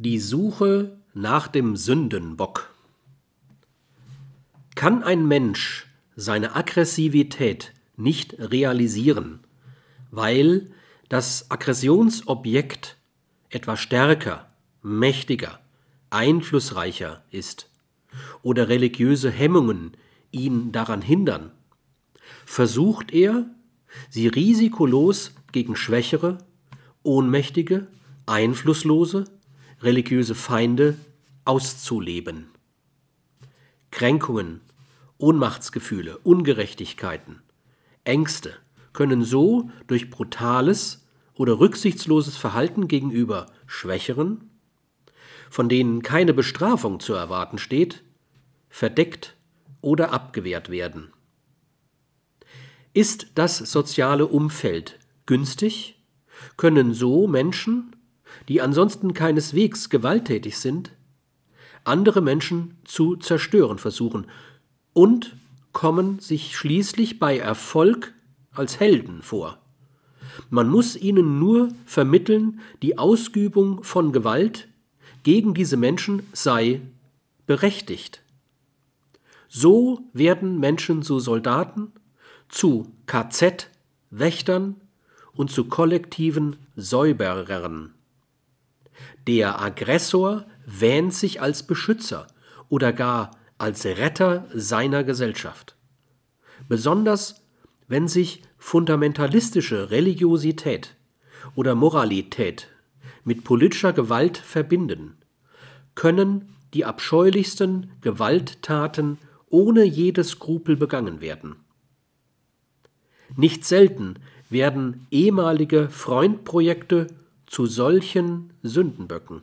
Die Suche nach dem Sündenbock. Kann ein Mensch seine Aggressivität nicht realisieren, weil das Aggressionsobjekt etwa stärker, mächtiger, einflussreicher ist oder religiöse Hemmungen ihn daran hindern, versucht er, sie risikolos gegen schwächere, ohnmächtige, einflusslose, religiöse Feinde auszuleben. Kränkungen, Ohnmachtsgefühle, Ungerechtigkeiten, Ängste können so durch brutales oder rücksichtsloses Verhalten gegenüber Schwächeren, von denen keine Bestrafung zu erwarten steht, verdeckt oder abgewehrt werden. Ist das soziale Umfeld günstig, können so Menschen, die ansonsten keineswegs gewalttätig sind, andere Menschen zu zerstören versuchen und kommen sich schließlich bei Erfolg als Helden vor. Man muss ihnen nur vermitteln, die Ausübung von Gewalt gegen diese Menschen sei berechtigt. So werden Menschen zu Soldaten, zu KZ-Wächtern und zu kollektiven Säuberern. Der Aggressor wähnt sich als Beschützer oder gar als Retter seiner Gesellschaft. Besonders wenn sich fundamentalistische Religiosität oder Moralität mit politischer Gewalt verbinden, können die abscheulichsten Gewalttaten ohne jede Skrupel begangen werden. Nicht selten werden ehemalige Freundprojekte zu solchen Sündenböcken.